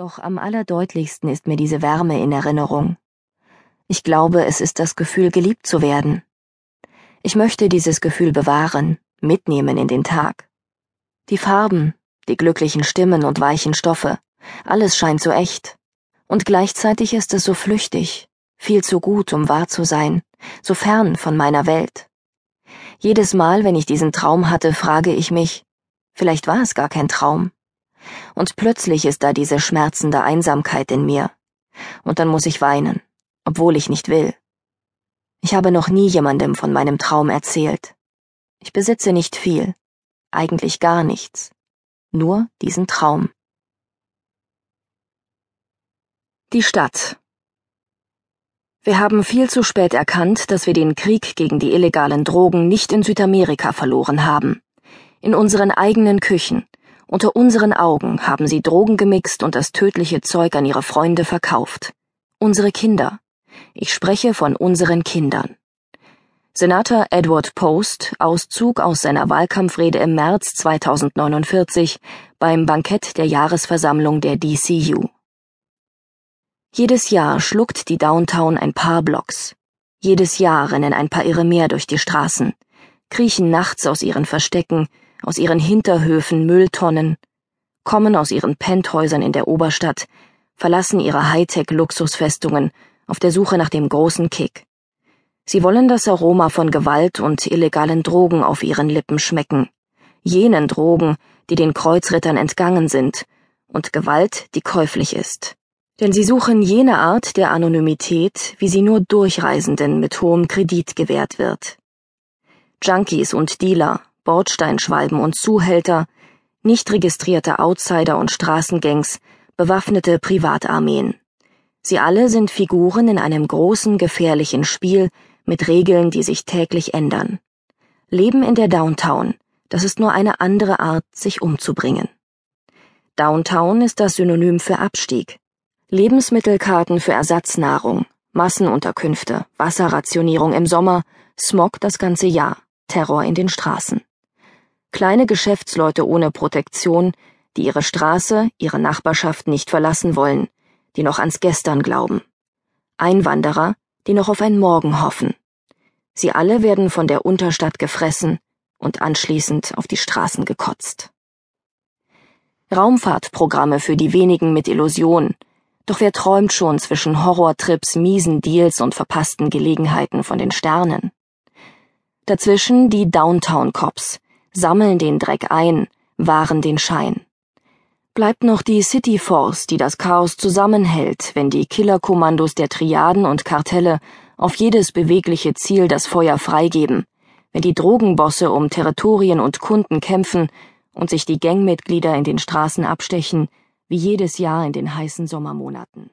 Doch am allerdeutlichsten ist mir diese Wärme in Erinnerung. Ich glaube, es ist das Gefühl, geliebt zu werden. Ich möchte dieses Gefühl bewahren, mitnehmen in den Tag. Die Farben, die glücklichen Stimmen und weichen Stoffe, alles scheint so echt. Und gleichzeitig ist es so flüchtig, viel zu gut, um wahr zu sein, so fern von meiner Welt. Jedes Mal, wenn ich diesen Traum hatte, frage ich mich, vielleicht war es gar kein Traum. Und plötzlich ist da diese schmerzende Einsamkeit in mir. Und dann muss ich weinen, obwohl ich nicht will. Ich habe noch nie jemandem von meinem Traum erzählt. Ich besitze nicht viel, eigentlich gar nichts, nur diesen Traum. Die Stadt. Wir haben viel zu spät erkannt, dass wir den Krieg gegen die illegalen Drogen nicht in Südamerika verloren haben. In unseren eigenen Küchen, unter unseren Augen haben sie Drogen gemixt und das tödliche Zeug an ihre Freunde verkauft. Unsere Kinder. Ich spreche von unseren Kindern. Senator Edward Post, Auszug aus seiner Wahlkampfrede im März 2049 beim Bankett der Jahresversammlung der DCU. Jedes Jahr schluckt die Downtown ein paar Blocks. Jedes Jahr rennen ein paar Irre mehr durch die Straßen, kriechen nachts aus ihren Verstecken, aus ihren Hinterhöfen Mülltonnen, kommen aus ihren Penthäusern in der Oberstadt, verlassen ihre Hightech-Luxusfestungen auf der Suche nach dem großen Kick. Sie wollen das Aroma von Gewalt und illegalen Drogen auf ihren Lippen schmecken, jenen Drogen, die den Kreuzrittern entgangen sind, und Gewalt, die käuflich ist. Denn sie suchen jene Art der Anonymität, wie sie nur Durchreisenden mit hohem Kredit gewährt wird. Junkies und Dealer, Bordsteinschwalben und Zuhälter, nicht registrierte Outsider und Straßengangs, bewaffnete Privatarmeen. Sie alle sind Figuren in einem großen, gefährlichen Spiel mit Regeln, die sich täglich ändern. Leben in der Downtown, das ist nur eine andere Art, sich umzubringen. Downtown ist das Synonym für Abstieg. Lebensmittelkarten für Ersatznahrung, Massenunterkünfte, Wasserrationierung im Sommer, Smog das ganze Jahr, Terror in den Straßen kleine Geschäftsleute ohne Protektion, die ihre Straße, ihre Nachbarschaft nicht verlassen wollen, die noch ans Gestern glauben. Einwanderer, die noch auf ein Morgen hoffen. Sie alle werden von der Unterstadt gefressen und anschließend auf die Straßen gekotzt. Raumfahrtprogramme für die wenigen mit Illusion, doch wer träumt schon zwischen Horrortrips, miesen Deals und verpassten Gelegenheiten von den Sternen? Dazwischen die Downtown Cops, sammeln den Dreck ein, wahren den Schein. Bleibt noch die City Force, die das Chaos zusammenhält, wenn die Killerkommandos der Triaden und Kartelle auf jedes bewegliche Ziel das Feuer freigeben, wenn die Drogenbosse um Territorien und Kunden kämpfen und sich die Gangmitglieder in den Straßen abstechen, wie jedes Jahr in den heißen Sommermonaten.